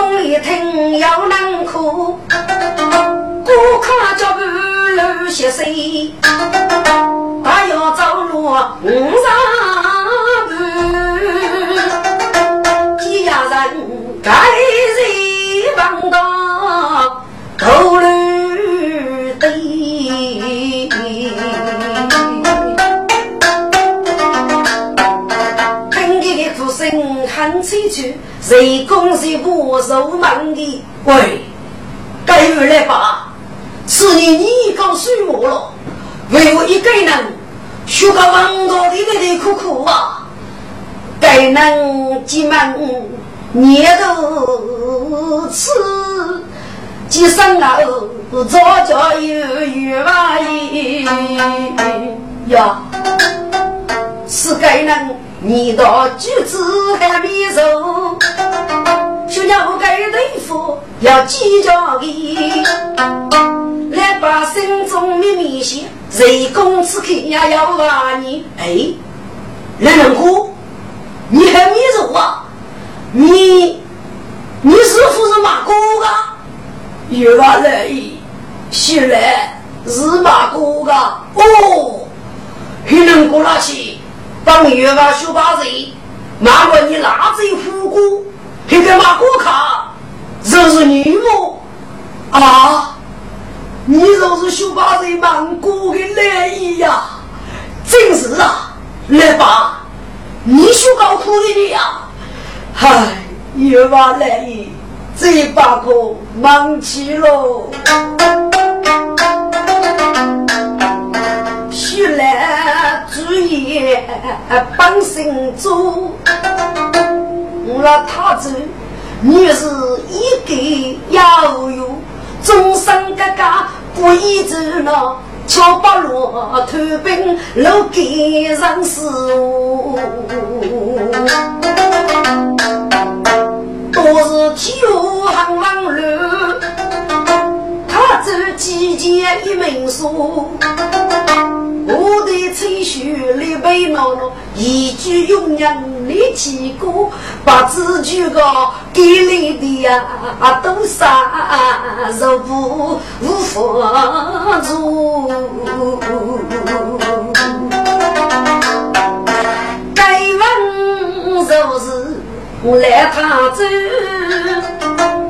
谁公一听要难哭，顾客脚步路斜碎，他要走路五上步，几家人该谁帮到？头绿的，听见的哭声很凄楚，谁讲谁不受忙的？喂，该回来吧！是你你告诉我了，为我一个人学个王道的来来苦苦啊！该能几门年头吃。几生后早教有冤枉呀！是该人你到举子还没熟，就让我该对付要计较的，来把心中秘密写，谁公子看呀要骂你？哎，来人哥，你还没熟啊？你你是不是马哥啊？月娃来意，醒来是马哥哥哦，还能过那去帮月娃修把子，马过你哪只虎姑，还给马哥看，这是你么？啊，你就是修把子忙过的来意呀？真是啊，来吧，你修搞苦的你呀？嗨，月娃来意。这把个忙起喽，心做，我他走你是一个要有终身哥哥不义之了，乔巴罗投奔老给人死。都是天无行忙碌，他走几间一门书，我的吹嘘立碑闹闹，一句永人立起过，把字句个给你的呀，都杀肉不无法做，该问就是。我来他走，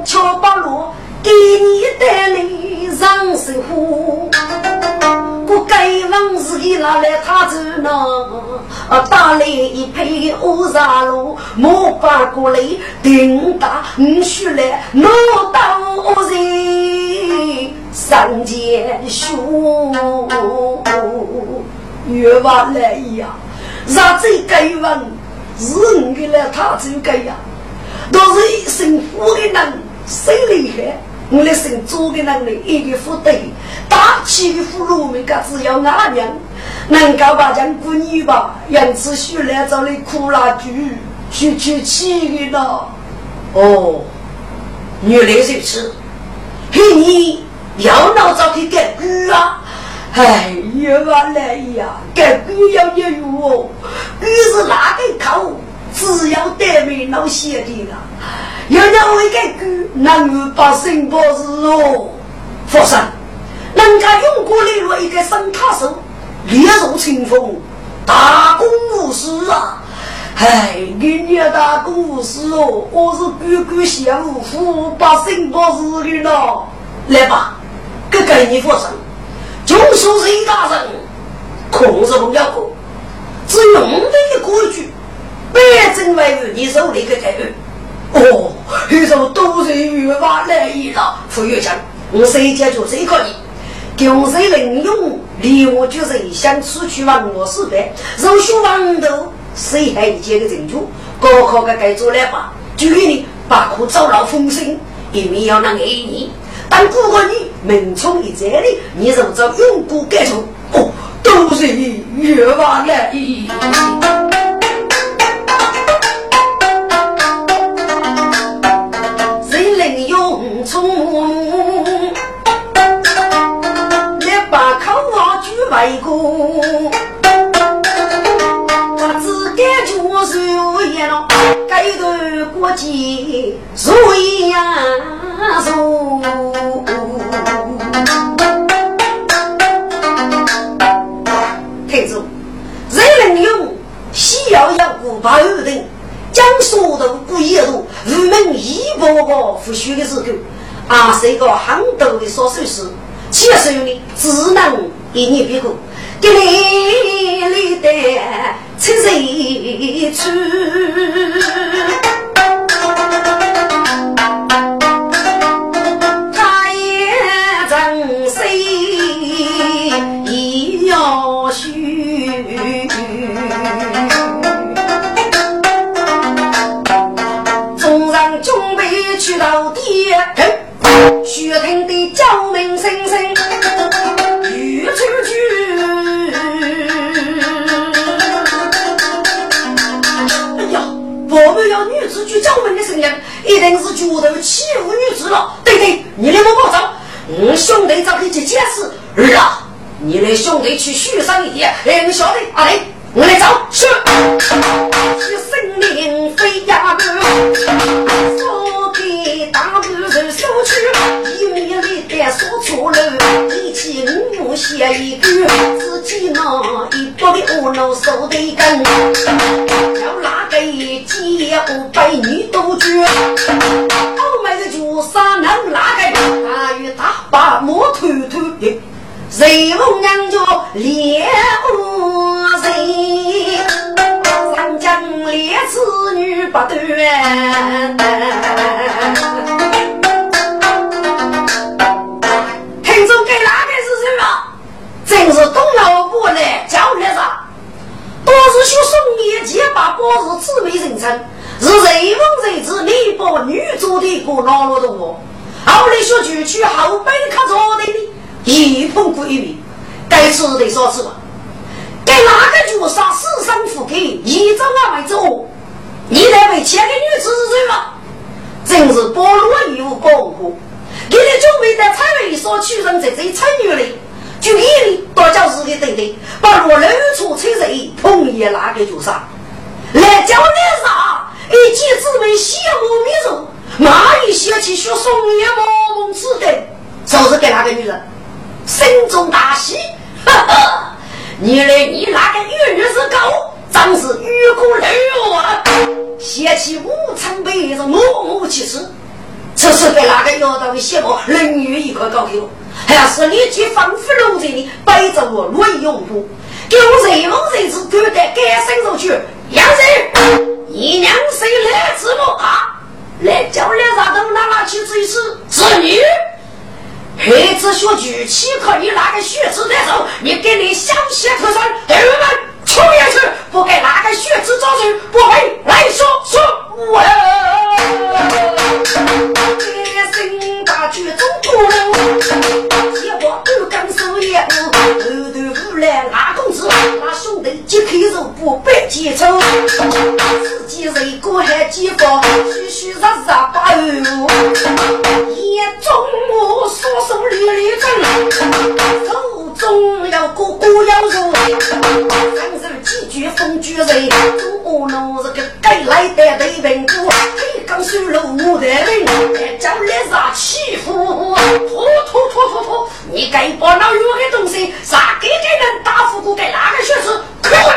乔八路给你带来上水火，我该往自己拿来他走呢？打来一匹乌纱路，莫把过来顶大你须来拿刀人上前凶，越往来呀，让这该问。是你给了他这个呀，都是一身富的人，谁厉害？我来姓周的人呢，一个富对，大气的富农民家只要阿娘，能够把将过年吧，因此需来找你苦拉剧，去去气的呢。哦，原来如此，嘿，你要闹着去改歌啊？哎，原来呀，改歌要业余哦。你是哪个口？只要对面老写的了，要让我一个歌，能够把生报事哦。佛山，人家用过来了一个生塔手，烈如清风，大公无私啊！哎，你家大公无私哦，我是哥哥相扶，把生报事的了。来吧，哥给你佛山，就说是一大人，控制不了过。只用的一规矩，百真为于你手里的这个。哦，有时候都是越发来意了。傅月强，我谁解决谁可以。穷谁能用，离我就是想出去玩我是呗。若学王头，谁还一件个成就？高考该该做来吧，就给你把苦走了风声，一面要能爱你。但如果你门冲一在的，你若做永不改错，哦，都是冤枉了。为国，他只敢做手一了，该段国际如呀如。听住，人能用西药药古巴二等，将所得不一度，入门一步步复学的时候，啊，是一个很多的少数事，其实呢，只能。一年别过，给你里的亲人处，彩礼所取人在这彩女里。就一里大教室的等等，把罗楼处车人同意那个就杀，来叫来杀，一见姊妹羡慕迷人，马一想起学松叶毛梦似的，就是给那个女人心中大喜，哈哈，你来你那个女女是狗，真是欲哭流啊！掀起五层被子，默默其吃。这是给哪个要到的羡慕，人女一块高头。还是你去放飞龙在里背着我乱用不？给我人梦人子赶得赶身上去，杨人，你娘谁来治我啊？来叫来啥都拿拿去吃一吃，子女，孩子学举起可你拿个血子的手，你给你小鞋头上，儿们冲下去，不给拿个血子招手，不会来说说我。心大举中途，结果二更手也后头无来拉公子，那兄弟揭开肉不白结仇，自己人过还结发，虚虚实实把二眼中我双手立立正，手中要哥哥要肉，三日几句风居人，我弄这个该来的对本姑，黑刚收了我的命，叫来。啥欺负？拖拖拖拖拖！你该把那有的东西啥给给人打呼过给哪个学子？可恶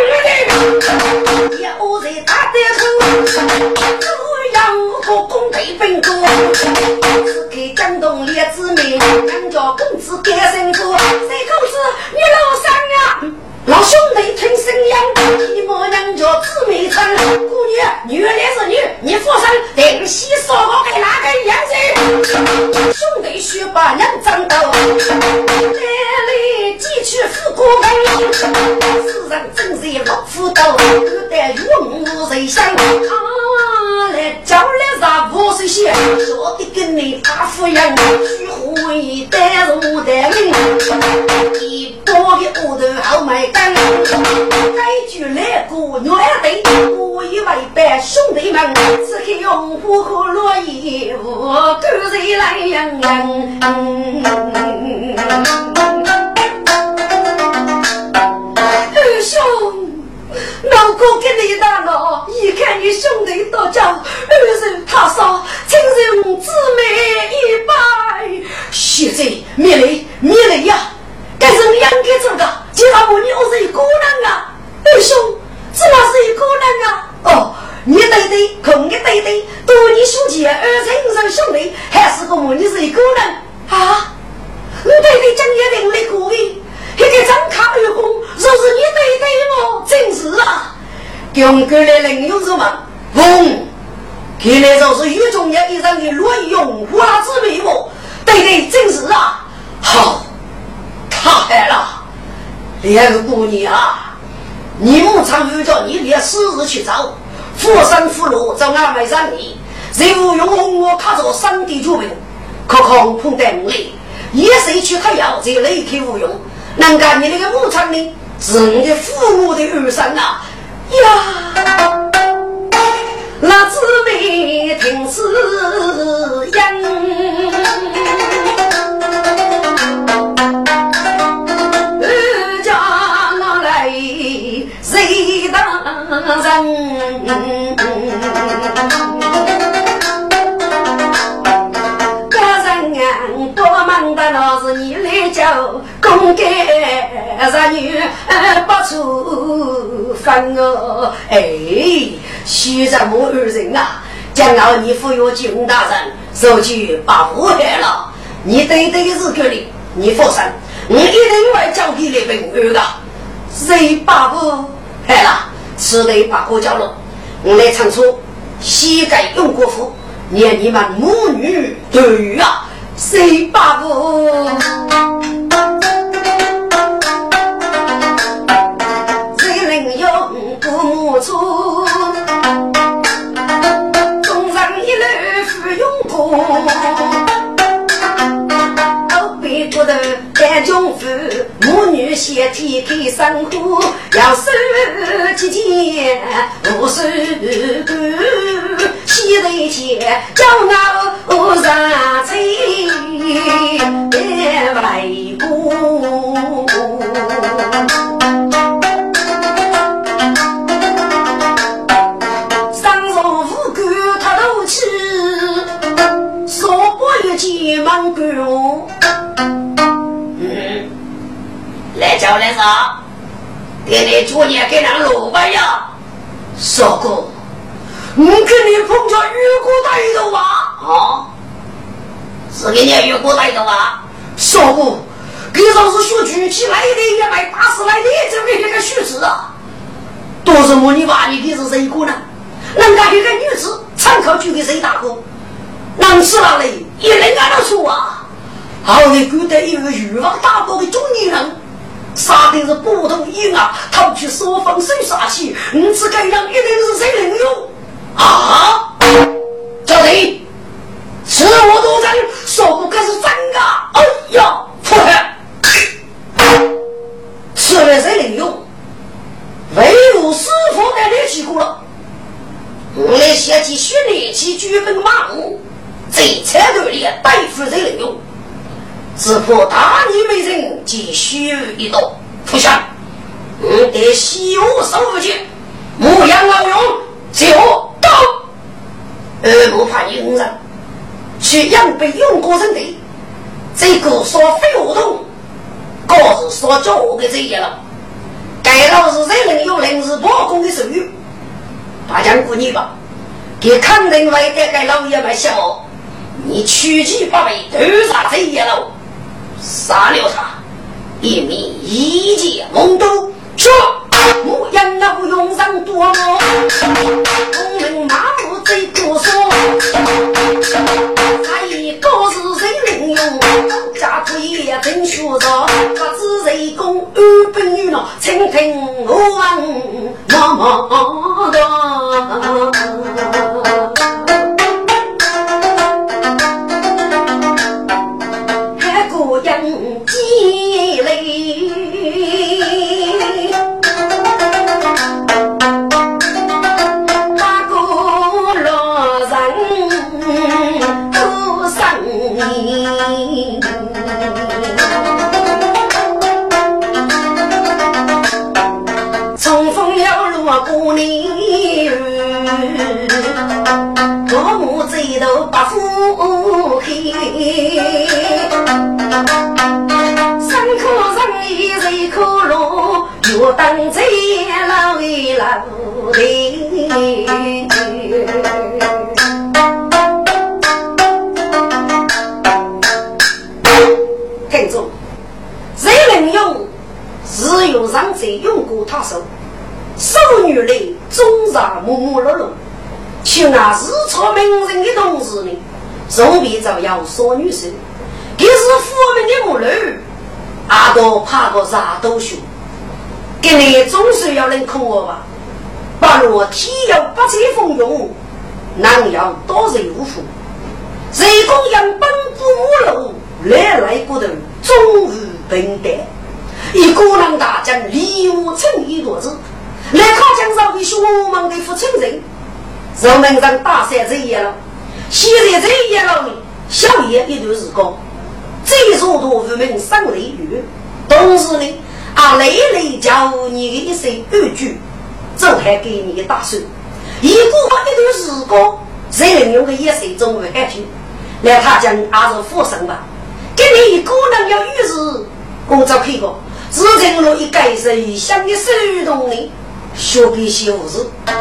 的！也我在打得头，只要个公对本多，只给江东烈子民，俺家公子干辛苦。大夫一样，虚伪带入带领，一包的屋头好卖干。该句来过暖队，我以为白兄弟们，此刻用火和落叶，我跟谁来养二兄。老哥给你打了，一看你兄弟到家，姊妹一拜。现在灭雷灭雷呀，该是两个做的，其他我你我是一个人啊。二兄，怎么是一个人啊？哦，你对对，空的对对，多年兄弟二亲生兄弟，还是个我你是一个人啊？我对对讲也另类过的。一个张卡二公，若是你对对我，真是啊！用过来人有什么？翁，原来就是有中年一人的罗用花之美哦。对对，真是啊！好，太好了！两个姑娘啊，你母常有叫你连私日去找，富山富路找俺们让你，任务用红我卡着山地救命，可抗碰得无力，一谁去他要这雷克无用。能干你那个牧场呢？是你的父母的儿孙啊！女不出分哦，哎，徐着母二人啊，将要你抚养金大人，收去把祸害了。你对对的是个里，你放心，我一定会交给你平安的。谁把不害了？此地把火交了，我来唱出膝盖用过福，念你们母女对啊，谁把不？后背骨头干中夫，母女先天开生活，要守节俭，无手干，洗头前叫我上菜，别外公。忙干哦，嗯，来叫来啥？爹爹昨年给那老板呀，说过，我跟你碰着越过带头啊，啊，是给你越过带头啊，说过，给老是学举起来的，也买大师来的，这给那个虚子啊，都是我你把你给是谁过呢？人家一个女子参考就给谁大哥？能吃哪里？一人干得出啊！好在古代有个欲望大爆的中年人，杀的是不同意啊！他去说风水杀气，你此该让一定是谁能用啊？叫谁？此我多真，说不可是真的。哎呀，错了！此来谁能用？唯有师傅在练起过了。我来先去训练起举本马武。这菜头里对付谁能用？只怕大女美人及虚一道，不想我得西湖守护去，牧羊老勇就到。二不怕佣人去养被用过人的，这个说废话筒，可是说叫我给这些了。该老是人人有能，是破功的手语？大家鼓励吧，给康定会给老爷们笑。你取其八倍，头杀这一路，杀了他，一米一剑蒙都，说牧羊那不用上多么，农民马不最多说，他一个是谁能用？家主也真学着，不知谁公安本女呢？请听我问妈妈。头女生，这是父母的母女，阿多怕个啥都凶，给你总是要能哭我吧，不若天有不测风云，难要多人无福，谁供养本不无路，来来过头终于平淡。一孤狼大将李武成一桌子，来考江上的学问的父亲人，人们上大山这一了，现在这一了呢，小爷一段时光，最初多无名生雷雨，同时呢，啊累累教你的一声二句，这还给你的打算。一过一段时光，人用的眼神中无安全，来他讲还是富生吧，给你一个人要遇事，工作去过。自成了一盖人想的手动的学给小子，谁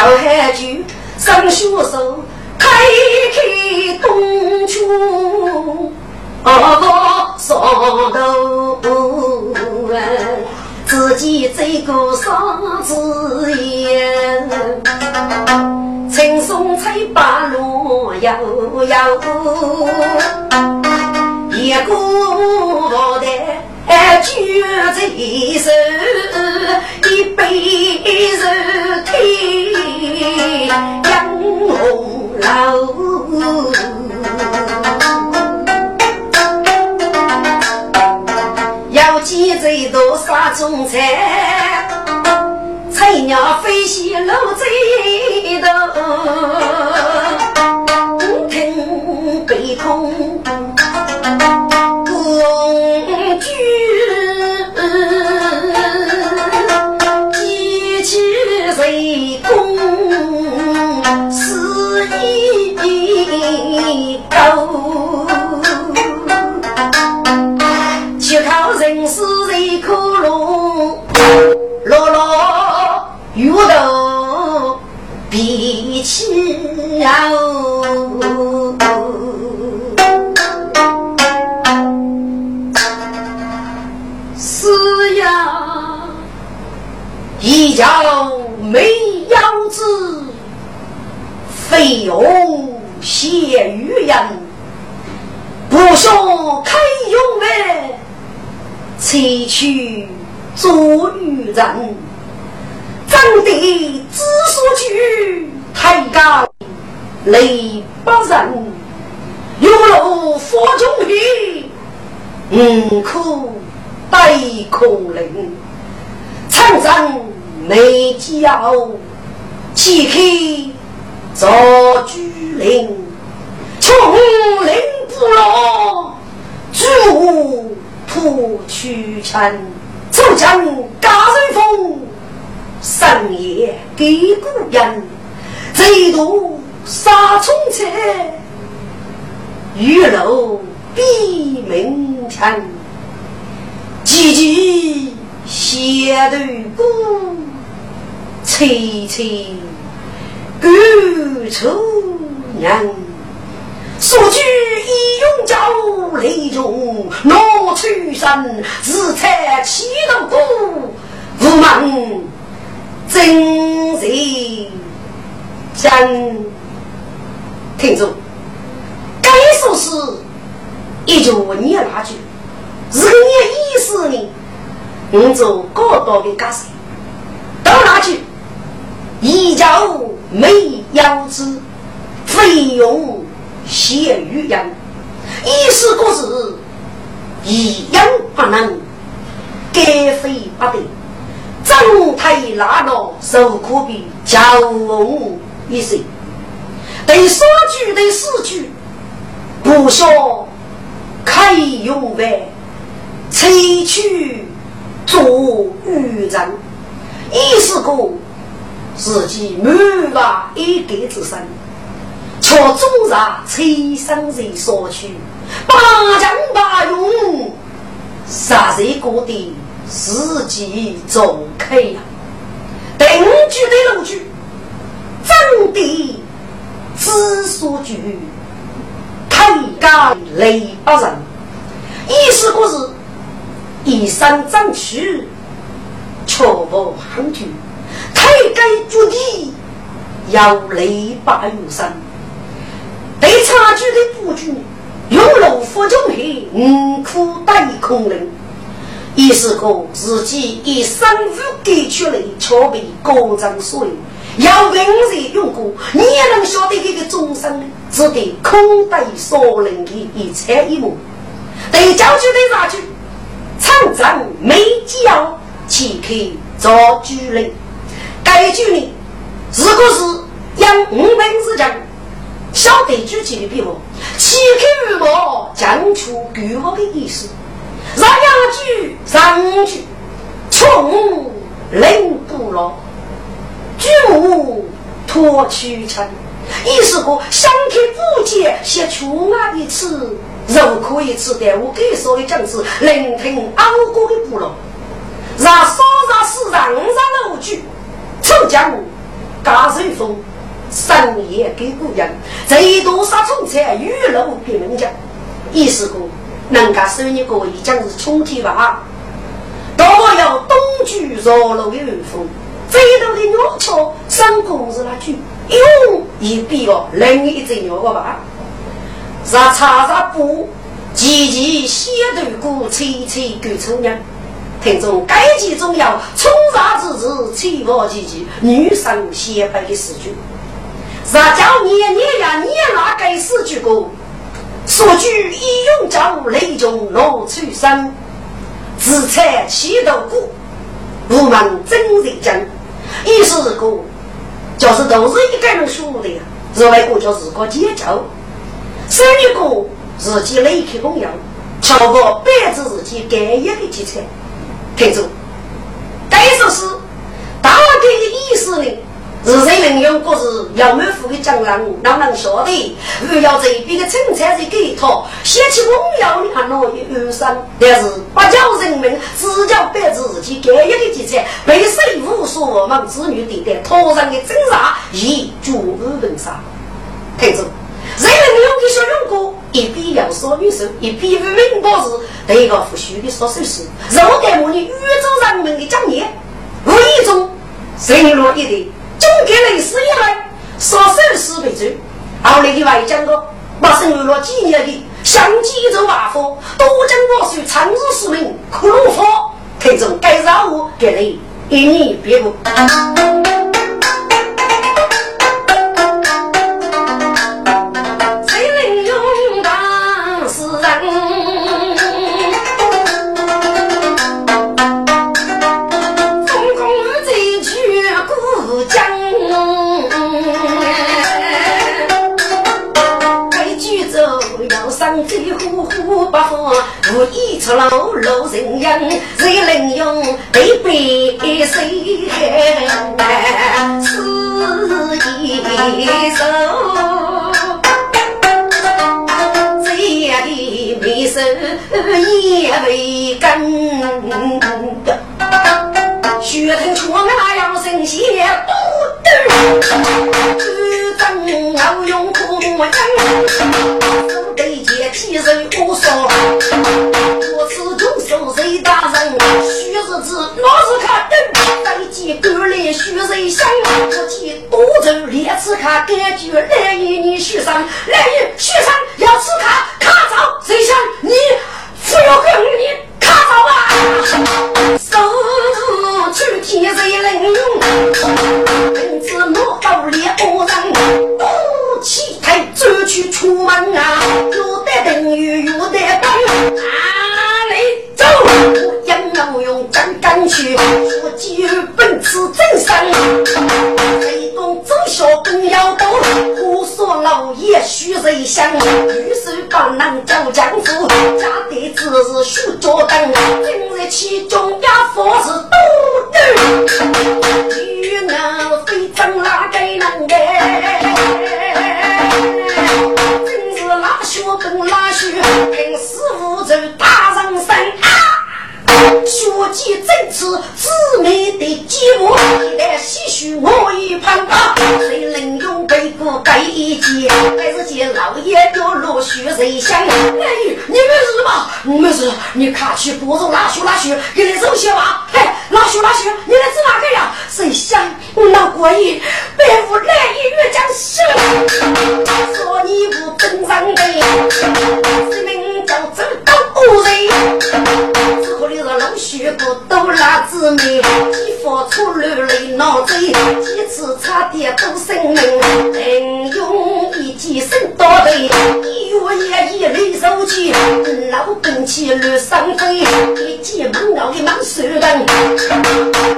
要喊句上学手。开开东窗，个上头自己走过啥子眼？青松翠柏路悠悠，一个牡丹举在手，一杯热天杨红。楼，要记最多杀种菜，菜鸟飞西路最多，高，去靠人世的苦路，落落遇到脾气哦。是呀，一叫没腰子，费用。谢玉人，不说开勇来，采取做愚人。长得知所去，太高雷不人。有路佛中去，五苦待空灵。长征没交，岂可做居？林，穷林不落，朱土去尘，楚江加瑞风，深夜给故人，贼渡杀冲车，玉楼闭门墙，急急写对孤，凄凄歌愁。娘，说句义勇叫雷中落出身，自采七头骨，无门真人真。听众，该说是一句念那句，是个念意思呢。我做高道的家事，到哪去？一叫没腰子。费用写于人，意思故是一样不能，该非不得。正太拉罗受苦比交翁一生，对所举对死举，不说开勇为，吹去做渔人，一是个自己满把一个之身，却总让催生人所取，八将八勇，杀人过的。自己走开呀！定居的路居，真的知所居，开家雷不人。意思故是一生争取，却无行居。开家绝地，要雷八有生。对差距的布局，用路佛中黑，五苦带空灵。意思说，自己以生物给出来，却被高僧所用。要人人用过，你也能晓得这个众生只得空对所能的一切一幕。对教具对啥句？长征没教，岂可做主人？该句呢？如果是养五本之讲，晓得具体的笔墨，岂可如毛讲出具我的意思？让羊举上去，穷人？不老，举母托屈臣。意思说，相看不见，写出啊一次，如可以吃的，我给所有讲是聆听安国的部落，让少让市场上楼举，抽奖加水风，深夜给古人，最多杀虫菜，雨露给人家。意思说。人家收你个已将是春天吧？到我要冬居绕路的风，最多的鸟巢生工是那句，哟，一比哦，另一只鸟个吧？让茶茶布，急急写头鼓，吹吹狗抽娘。听众该集中要冲茶之时，吹毛唧唧，女生先辈的诗句。让叫年年呀，年哪该诗句歌？所举一用招，雷中落出生，自采七斗谷，不问真人真。意思是个，就是都是一个人说的呀。认为个就是个节奏，生一个自己雷克朋友，超过百子自己该一个节奏。听住，该说是大概的意思呢？日谁能用故事要满腹的讲让能能晓得？如要这边的青菜是给他，写起荣耀的还闹一忧伤。但是不叫人民，只叫白自己该一个节菜，被谁无所无望子女对待，头上的挣扎已绝无人杀。听着，人民用的小用过，一边要说女手，一边为民报时，对个不虚的说手势，若干模拟宇宙人民的讲义，无意中人落一点。总给历史以来，少手势为主。后来的外讲过，马上有了几年的相继一周瓦佛，多将我属长日市民，苦路佛，看中该让我给你一年别过。无意出露露人影，谁能用对白谁是一首？这样的眉梢也未干，血吞出那要神仙不得，正要用苦木针。几人无说，我此中受谁大人？许日子老是看灯，再见赶来许人香。我见多州列次卡感觉来与你许上，来一许上要吃卡卡走，谁想你不要跟你卡走啊？手去见谁能用？本子莫到猎恶人，走去出门啊！等于有得等，哪里走？我杨老用刚刚去，说几本子此真身。谁懂走小更要多，胡说老爷须人香。玉手把能叫江湖，家的只是许脚蹬。今日其中家佛是多女，女人非争哪个能哎？真是拉血本拉血，跟师傅走大人生。啊！血祭正词，姊妹的寂寞，一旦唏嘘我一旁。啊，谁能还是见老爷要落雪谁想？哎，你没事吧？没事，你看去不中拉血拉血，给你走些吧。嘿，拉血拉血，你来指哪个呀？谁想那过瘾？白无来一月将死，说你不正常的，是名叫走到恶人。只可你是老血不都拉姊妹，几发出流泪闹嘴，几次差点都生命，能用一记生刀头，一月也一泪手起，老兵气乱伤飞，一记猛咬一猛手等，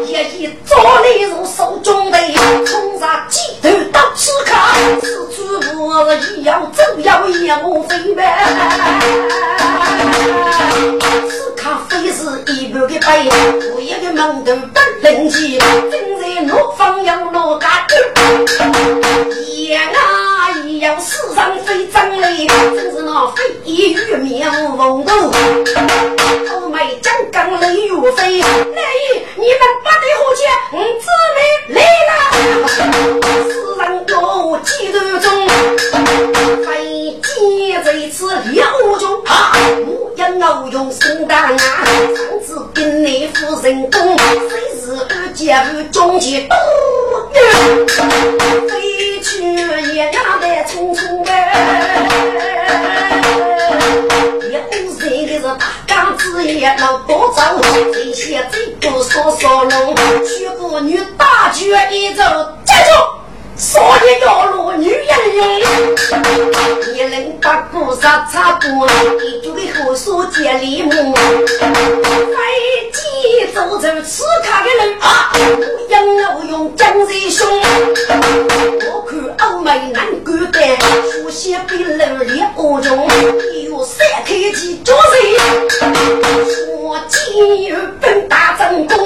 也一抓你入手中的，冲上几头刀刺卡，此处我一要走要也无飞呗，此卡非是一半的白，我一个门头不灵气，正在怒放要落家去，啊一样世上非真理，真是那非一语面无风度，欧美将刚雷如飞，来你们不得何解？我姊妹来了，世上有几多种，非见这次了中啊，我要我用心当啊，上次跟你夫人公，谁是二姐夫中间多飞去也那得匆匆哎，有谁的是大刚子也老多走，这些这个说说龙，娶妇女大举一走，接住。你能把故事插播，你就给后所见礼物。飞机走走此卡的人啊，养我用江水凶。我看欧美男歌的，书写比人烈恶中，有三开机做人，我今日本大正宫，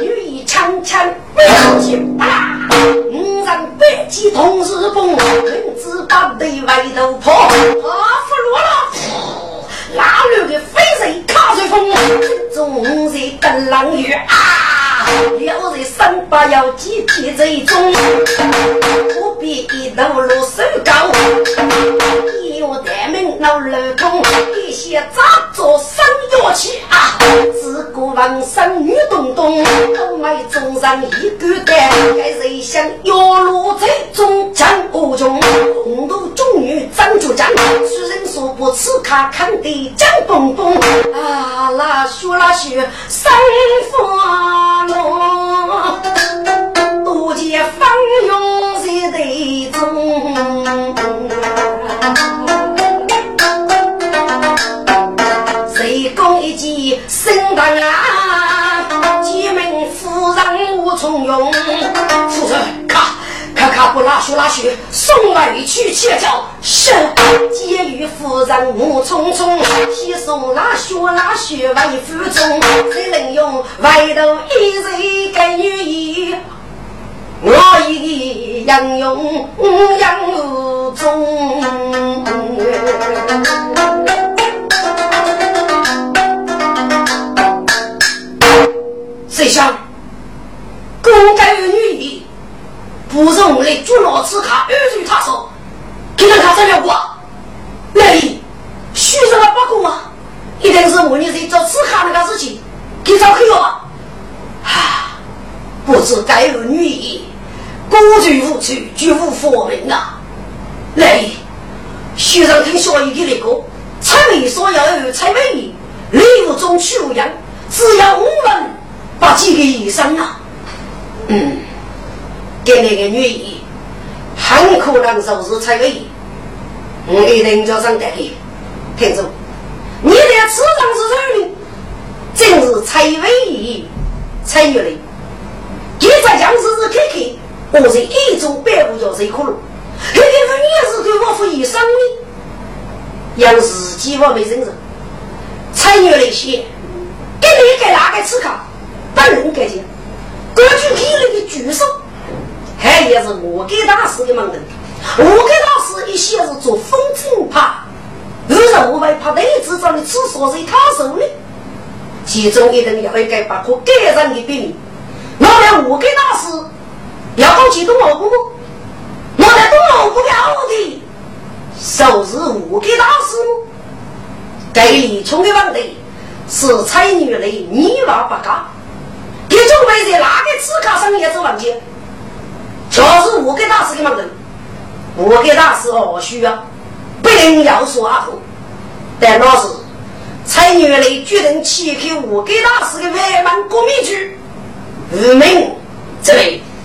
女一枪枪不要紧吧，五人背。几同日风，人子把对外头破，阿夫罗了，哪路的飞贼卡随风，中人跟狼雨啊，了人三八要集体最终，不必一头落手高，一月大门闹漏空，一些杂作生乐器啊，自古王生女东东，都买中上一个蛋，该谁想要落在中将我中，红豆中女张竹江，虽人说不此卡看的江蹦蹦，啊啦说那说，生发落，多见芳用在队中。谁讲一计生当啊？几名夫人无从容。夫人，不拉须拉须，送来去切叫。是，监狱夫人无匆匆，西送拉须拉雪为夫中。谁能用外头一人给女儿？我一样用养无中。佛名啊！来，学生听小姨的那个，才没说要有才美，礼物中取样，只要我们。把几个医生啊，嗯，给那个女儿，很可能就是蔡个医，我给人家上带去，听着，你的此上是谁呢？正是蔡伟义，蔡玉林。你在我是一种百步叫谁可路？这个你是对我负以上的，要自己我没认识，参与了一些，给你给哪个吃卡，不能给钱，根据体内的举手，还也是我给大师的门人，我给大师一些是做风筝趴，有人我会怕内子长的厕所是他手的，其中一人要会给把可盖上的病，那么我给大师要搞启动我不？我在东老不了的，收拾五给大师，给李冲的问题是彩女的泥娃不干，给准备在哪个纸卡上也是问题，就是五给大师的问题，五给大师何须啊？不能要说阿后，但那是彩女的决定弃去五给大师的外门革命去，无名这位。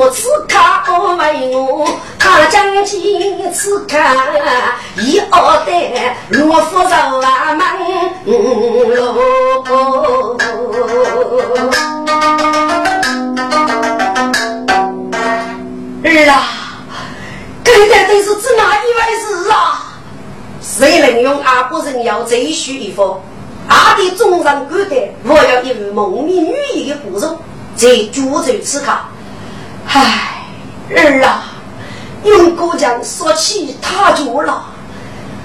我此考为我，他将今此考一二代，若夫人啊门路。儿啊，这到底是指哪一回事啊？谁能用阿婆人要再续一封？阿弟终上古代，我要一位蒙面女医的故事，在主轴此考。唉，儿啊，用姑娘说起他就了。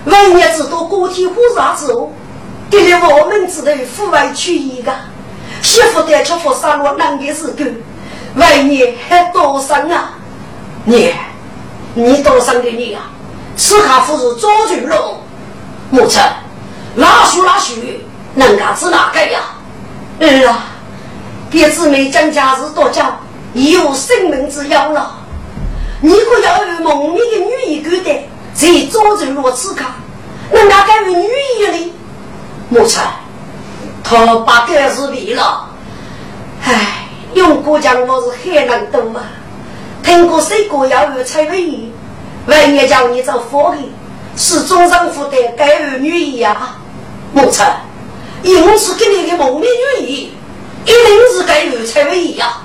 万年之多个体火啥子哦，给了我们只得户外取一个媳妇的吃佛杀戮难的是够，万年还多生啊！你，你多生的你啊！此卡夫是早就了，母亲，哪书哪书，能干子哪个呀？儿啊，别姊妹讲家事多讲。有生命之忧了，你可要有蒙面的女医狗的，在早就落此卡，人家改为女医的，母亲，他把这是离了。唉，用过讲我是很难懂啊。听过谁国要有蔡伟医，万一叫你做佛的，是中上府的改为女医呀，母亲，因此给你的蒙面女医，一定是改为蔡伟医呀。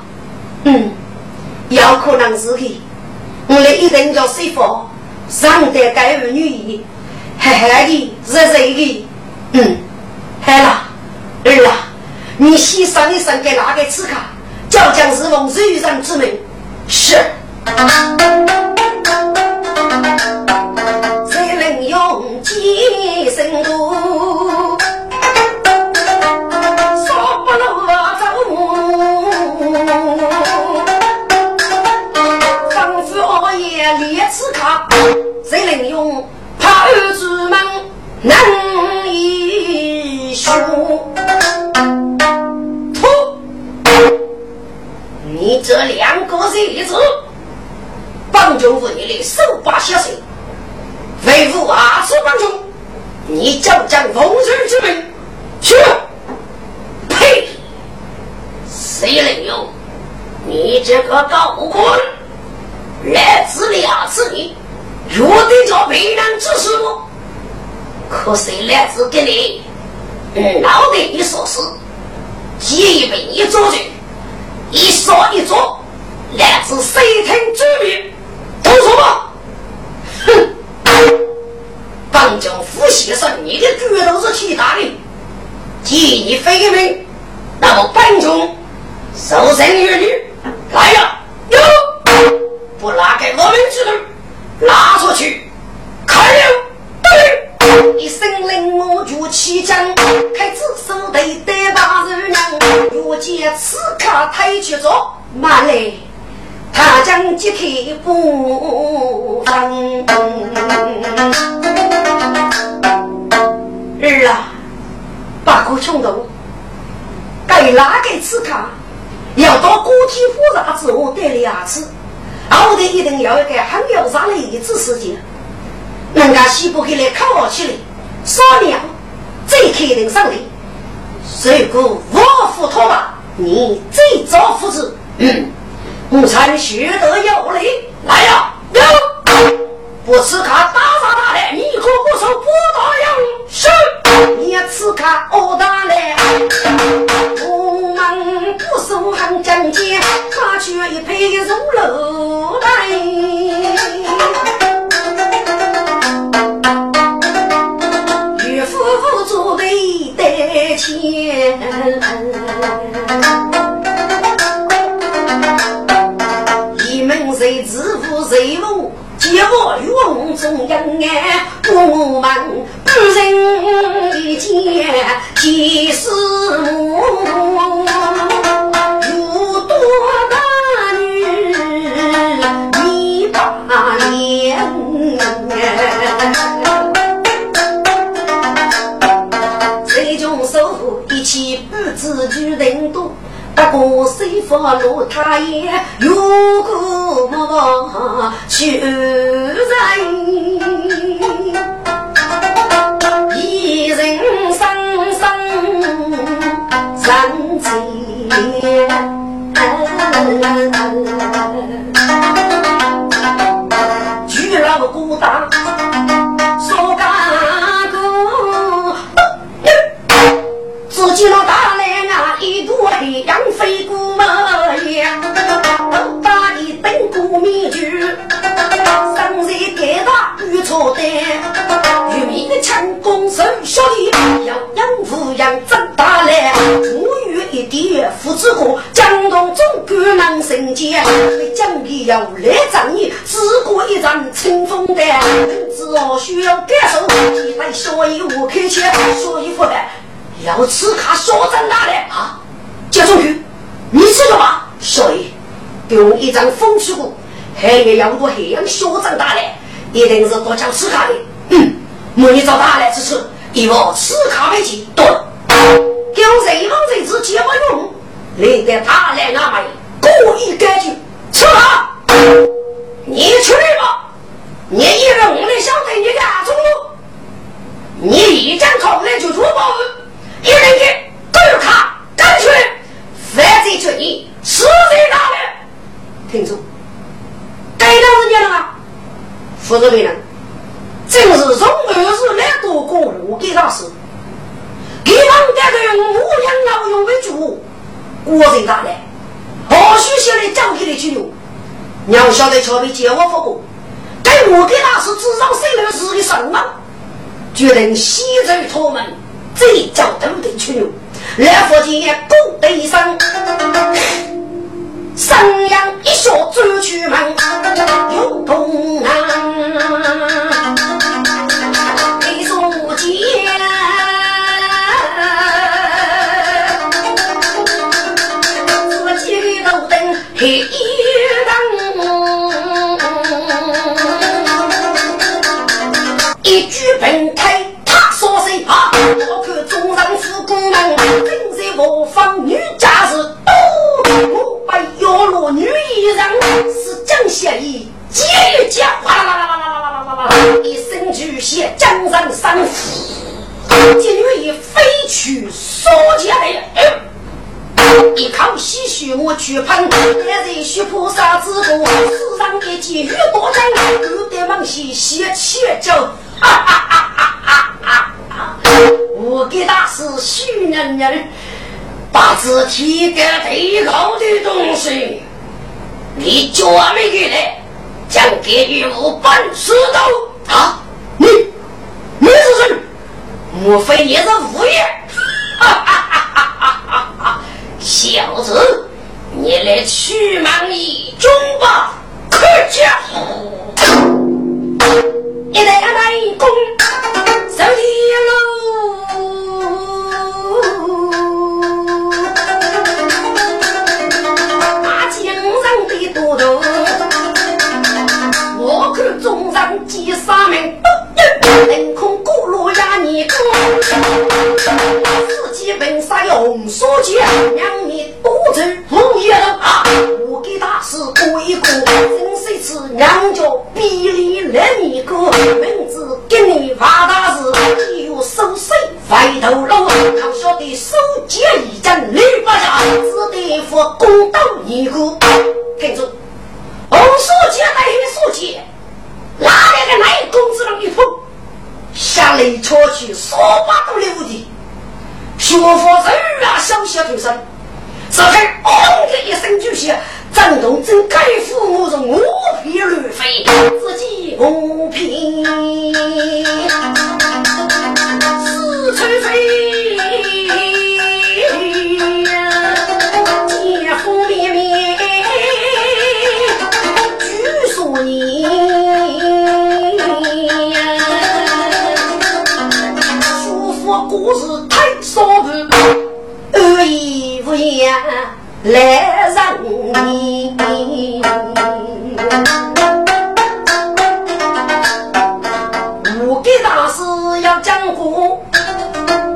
嗯，有可能是的。我们一定叫师傅上得该儿女医，嘿嘿的，热热的。嗯，黑了，儿啊，你先上一上给哪个刺客？叫将士奉水上之命。是。谁能用怕儿子们难以说？吐！你这两个日子，帮助你的手把下水，为父阿叔帮助，你就将奉水之命去？呸！谁能用？你这个高官来自两次你？若得叫为人指使我，可谁来自给你？脑袋一说事，一本一做去，一说一做，来自谁听之命？都说吧。哼！帮将夫先生，你的举头是其他的，既你非命，那么本中受生儿女来了，哟，不拉开我们之路。拉出去！开了！对！一声令，我就起将，开子手对对把人娘。若见此刻抬起着，慢来，他将击退不放。儿啊，把个冲动，该哪个此刻要到个体复杂之后得两次。后头一定要一个很有杀力的知识点，人家西部黑来考我起来，少年最肯定上的。如果我服托吧，你最早复制。嗯，我才学得有理。来呀，有！不吃卡打杀他来，你可不受不答应。是，你吃卡殴打来。我们不守很正经，他却一配入楼来。与夫妇作对得钱。谁自负谁母？结我与瓮中人哎，我们不人一见几时母？如多大女你把年谁中手一起不知举人多。不过谁发落他也有个去人，一人生生人要来仗义，只过一张清风的，只好需要感受，一代小姨我开钱，小姨夫的。要吃卡小张大的啊！接中去，你吃了吧？小姨，给我一张风水股，还要多海洋小张大的，一定是多讲吃卡的。嗯，莫你找大来吃吃，以后吃卡为己。对，给我谁帮谁子接不用，来得大来那买，故意干净吃卡。你去吧，你一人我来晓得你干什么？你一张口来就出包一人给都有卡，干脆犯罪决定，死罪大了。听住，该当人家了吗？负责的人，正是从二十来多过我给他死，给王家的牧羊老用为主，国贼大了。何须现在交给你去用？娘晓得桥被见我不过该我给大师智商谁能是个什么？决定西走出门这脚登得去留来佛经也不得一声。我去喷，来人血菩萨之过，世上一件雨多真，有点忙些血气就，哈哈哈哈哈哈。我给他是虚人人，把字体给最高的东西，你脚没给来，将给你五本石头啊！你你是谁？莫非你是物业？哈哈哈哈哈哈！小子，你来去忙一中吧可家。护你那公走丢路。他精上的多擞我看中上几杀门，凌空过路压你公，自己本杀用锁剑，让你多走路也啊！我给大师过一过，真是。次娘家比例来米个名字给你发大事，有收税回头路，可晓得收结一阵李八家，只得付公道一个。听住，红书记带你书记，哪来个奶公子让你碰？下来出去说话都留的，学佛人啊，小小徒生，只看哦的一声巨响。张东真该父母是五皮乱飞，自己五皮四川飞，服故事太少不，恶意无言。来让你，我给大师要讲过，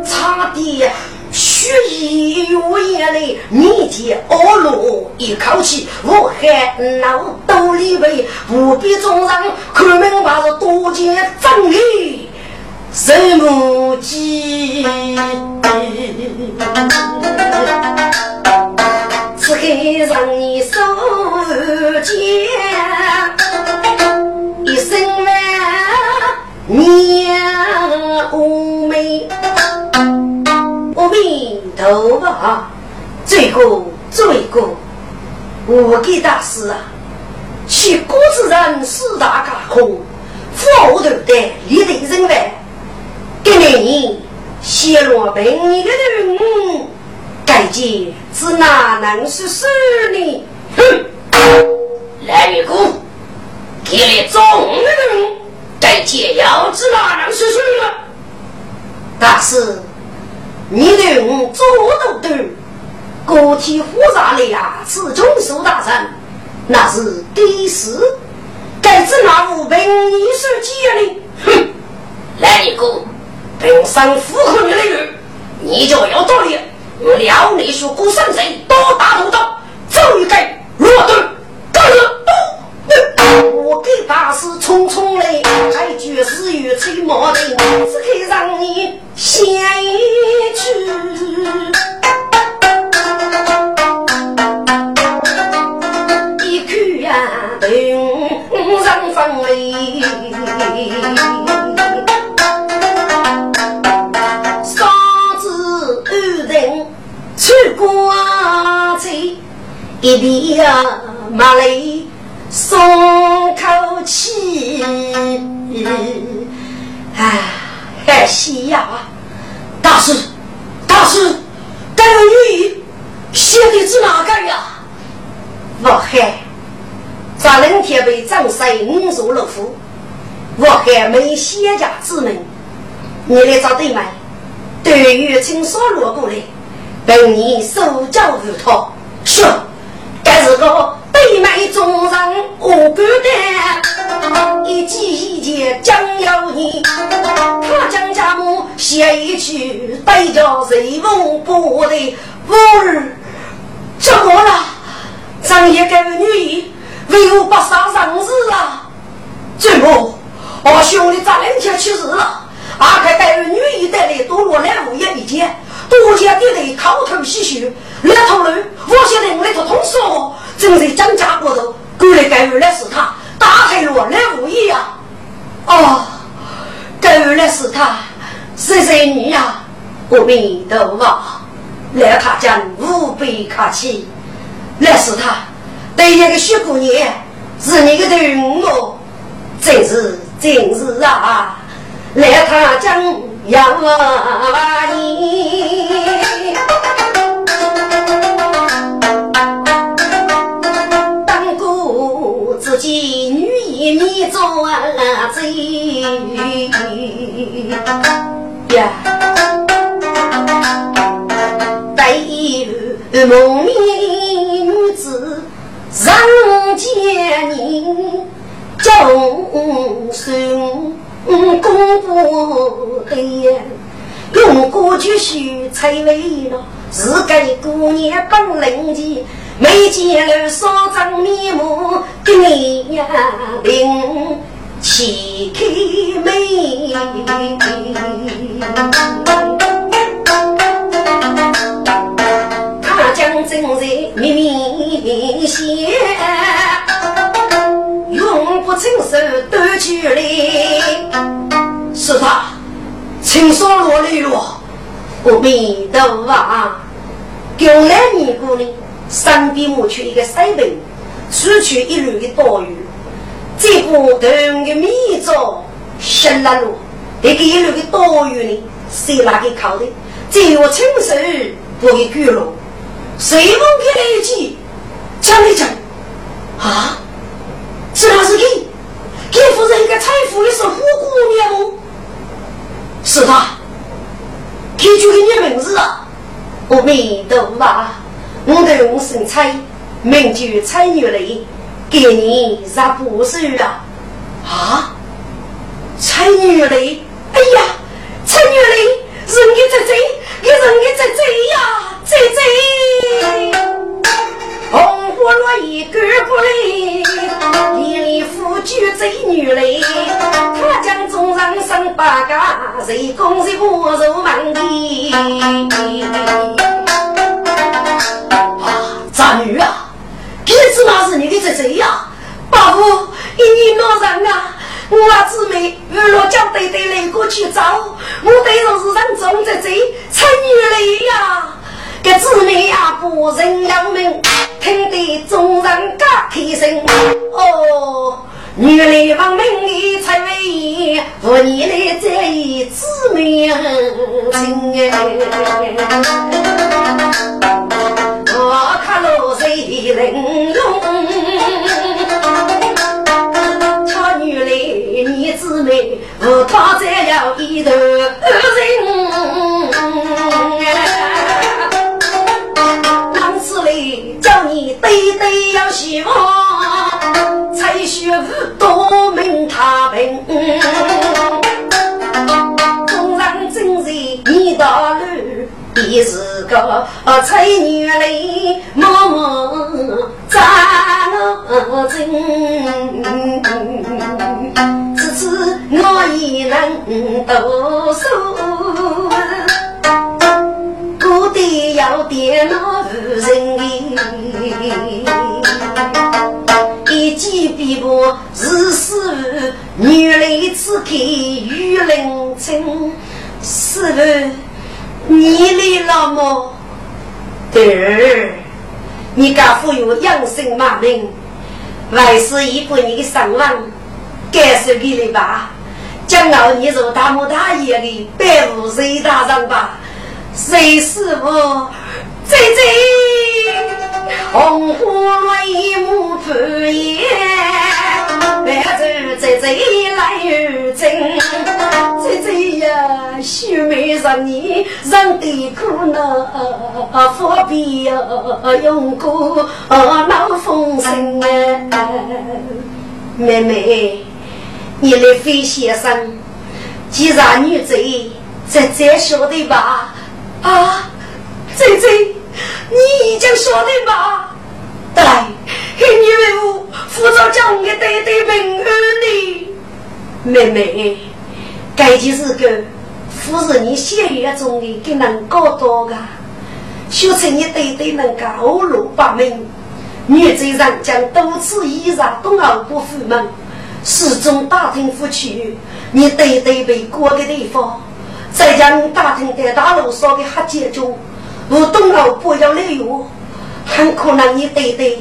差点血液有眼泪，面前恶落一口气，我还脑兜里背，不必众人看明白是多见真理，什么鸡？此给让你手牵，一生万年无眉，阿弥陀佛，罪过罪过，我给大师啊，去国之人四大家空，佛头的立德人外，给你泄露本你的人。该姐是哪能是死呢？哼！来一个，给你中的人，该姐要知哪能是死呢？大师，你对我做都对，个体复杂的呀，是中书大人，那是第事。该知哪无凭你是几呢？哼！来一个，凭上符合你的人，你就有道理。辽内说古山贼多大头刀，走一盖落盾，干了！我给大师匆匆来，还绝世与吹毛的，只可让你先去。一口呀，头上放泪。一滴马泪松口气，哎，还喜呀！大师，大师，这个女衣写的是哪个呀？我还咱冷天被张三五入了府，我还没写家之门，你来找对门，对于请所落过来，等你手脚如陶，是。该是个北美中人我孤单，一季一节将要你，他将家母写一曲，代叫随风不的无儿，怎么了？咱一个女儿为何不杀生日啊？怎么？我兄弟咱两天去世了，阿开带着女儿带来多罗两物也一件。多家的人口头细叙，来头人，我现在我来头通说，正在讲价过头，过来盖二来是他，打开了来无意呀。哦，盖二来是他，谢谢你呀？阿弥陀佛，来他家五百客气，来是他，对那个小姑娘，是你个对我，真是真是啊，来他家。要你当过自己女一你做贼呀！蒙面女子上见你终身。公布的用过就须才为了，是给姑娘本领的，没见了少张面目，给你呀领起开眉。他将正在秘密写，永不亲手端出来。是他，请说罗丽罗，阿弥陀佛。将来年过呢，身边抹去一个水瓶，取去一缕的刀鱼，这不同的米粥吃了路，这个一缕的刀鱼呢，谁拿给烤的？这我亲手不给割了，谁问给来一句？讲一讲啊？这哪是给？给夫人一个财富，也是虎姑娘。是他，提出给你名字啊！阿弥陀佛，我的荣生菜，名就菜女雷，给你啥不是啊？啊，菜女雷！哎呀，菜女雷，人家在这，给人家在这呀，在这。红火落叶干不来，一里夫君贼女来，他将众人生八家，谁攻谁不入门的。啊，渣女啊，这次那是你的侄子呀？爸父，一年老人啊，我姊妹娱乐叫队队来过去找，我对着是人中的贼，才女来呀。个姊妹呀，不认要命，听得众人嘎开声。哦，女来亡命的才为妇女来在意姊妹情哎。我看路谁能用？巧女来，你姊妹和他在了一头人。叫对对要希望，才学多明他平。纵然真是你大路，也是个才女来，默默站真。此次我也能读书。我得要点那夫人一记笔墨是诗，女来只看玉林春。师傅，你来了吗？对儿，你家父有养生马命，还是一个你的上望，感受给你吧。将来你做大模大样的百户谁大人吧。谁师傅在这红花泪目盼眼，白走在这来又真，在这呀秀美十年人的苦恼，何必要用过闹风声啊？妹妹，你来飞先生，既然女贼，在这晓得吧？啊，姐姐，你已经说的吧？对，你为我负责将我的爹爹平安呢。妹妹，该就是个夫人你血缘中的给能搞到的，修成你爹爹能够五路八门，女贼人将多次依上东澳不府门，始终打听不去你爹爹被过的地方。再将打听在大路上的黑姐中，我东澳不要旅游，很可能你爹爹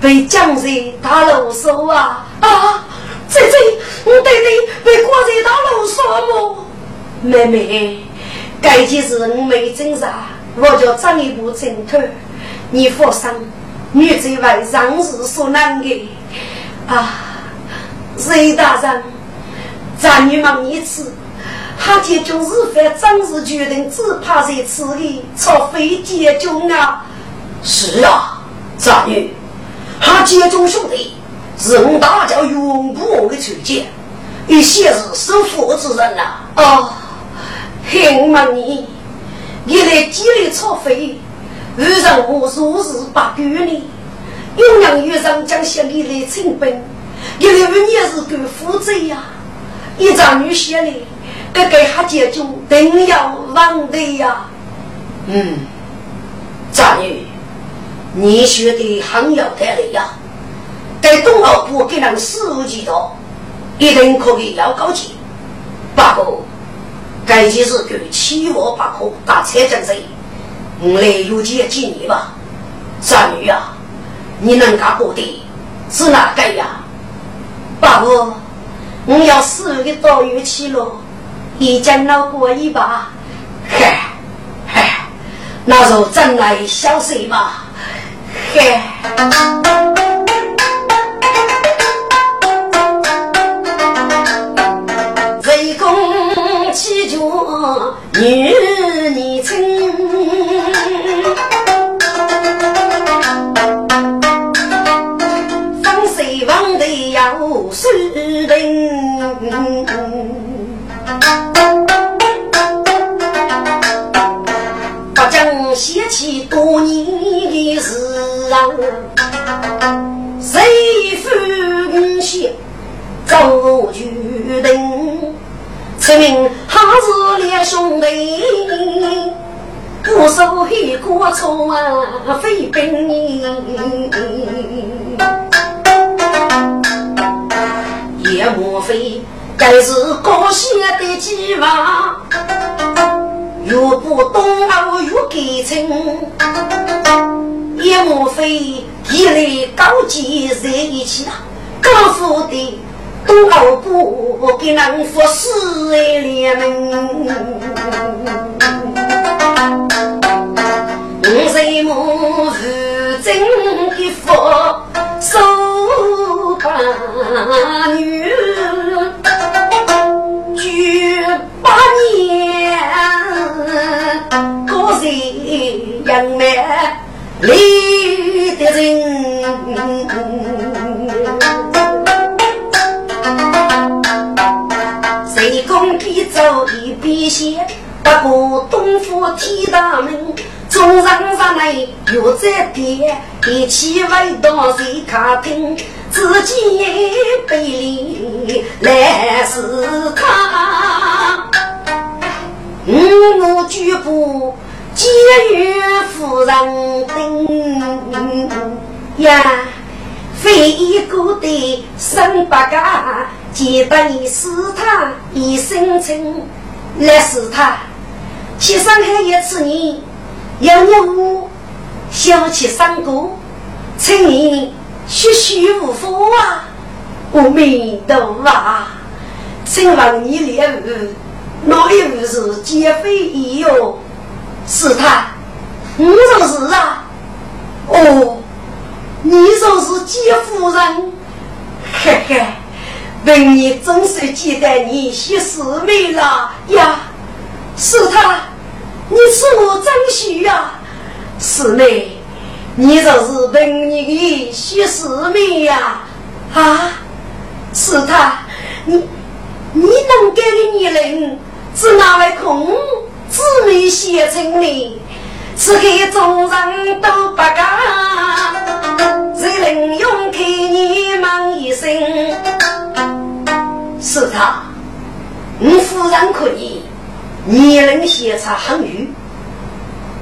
被降在大路上啊！啊，姐姐，我爹爹被关在大路上么？妹妹，该件事我没侦查，我叫张一步侦探。你放心，女贼为上日所难的啊！雷大人，咱女忙一次。他解决日饭，正式决定只怕在此里朝飞解决啊！是啊，战女，他解决兄弟是我大家永不忘的存件，一些是守佛之人呐。哦，很嘛你，你来积累朝飞，遇上我数日不管你，永阳遇上将下你来清兵，一六年是个负责呀！一张女写的，该给他解救，定要忘的呀！嗯，张女，你学的很有道理呀！在东奥部给人事务几多，一定可以要高级。不过，该件事给七窝八口打车正谁？我来有几几年吧，三女啊，你能干过的是哪个呀？爸爸，我要死的到月去了，已经闹过一把，嗨嗨，那就真来消水吧，嗨。女不给人服侍哎，联盟，五岁母负真的福，守八女，九八年，高山杨梅立的人。走一笔写，不过东府天大门，中上上来又在点，一起回到谁客厅，自己背里来是他。我举步监狱夫人等呀，非一个的三八嘎。记得你是他一生情，来是他去上海一次你，有你我想起三哥，请你学学无福啊！阿弥陀佛啊！请问你猎物哪一物是劫匪一哟？是他，我说是啊。哦，你说是劫夫人，嘿嘿。问你总是记得你写四妹了呀？是他，你是我张旭呀？四妹，你就是问你的写四妹呀？啊，是他，你你能给的女人是哪位空姊妹写成的？是给众人都不干，谁能用给你忙一生？是他，你夫人可以，你能写出很语。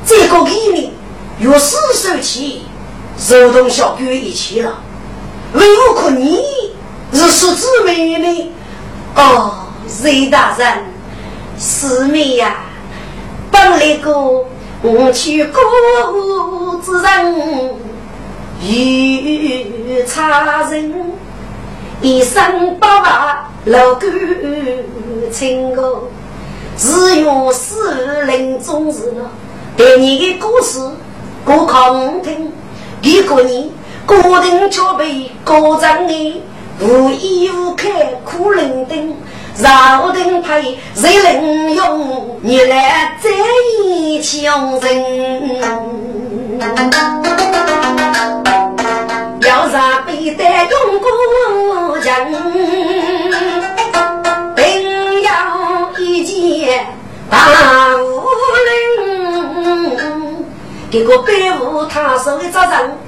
这个给你有四手起，手动小狗一起了。为我可你是说姊妹呢？哦，雷大人，四妹呀，本来个我去过之人，遇差人。一生不忘老干亲个，只有死临终时了。对你的故事，我靠我听。一个人孤单却被高张的，无依无靠苦伶仃，绕灯牌谁能用？你来在一起用人。要让背带用过人，定要一件大武人。这个背负他手的责任，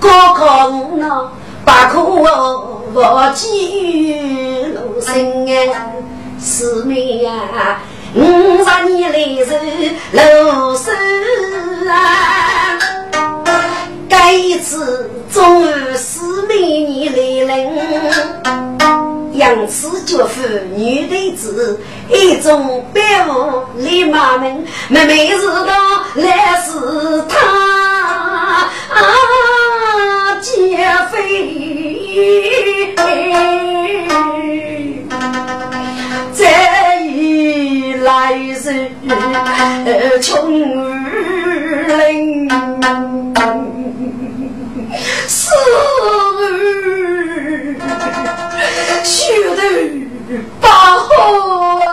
哥哥我呢，把苦我给予农生啊，四妹呀，五十年来是老师啊，这一次终于四妹你来临。养子教父女弟子，一种百物立马门，妹妹知道来是他劫匪，再一来是穷人。四儿，学得八好。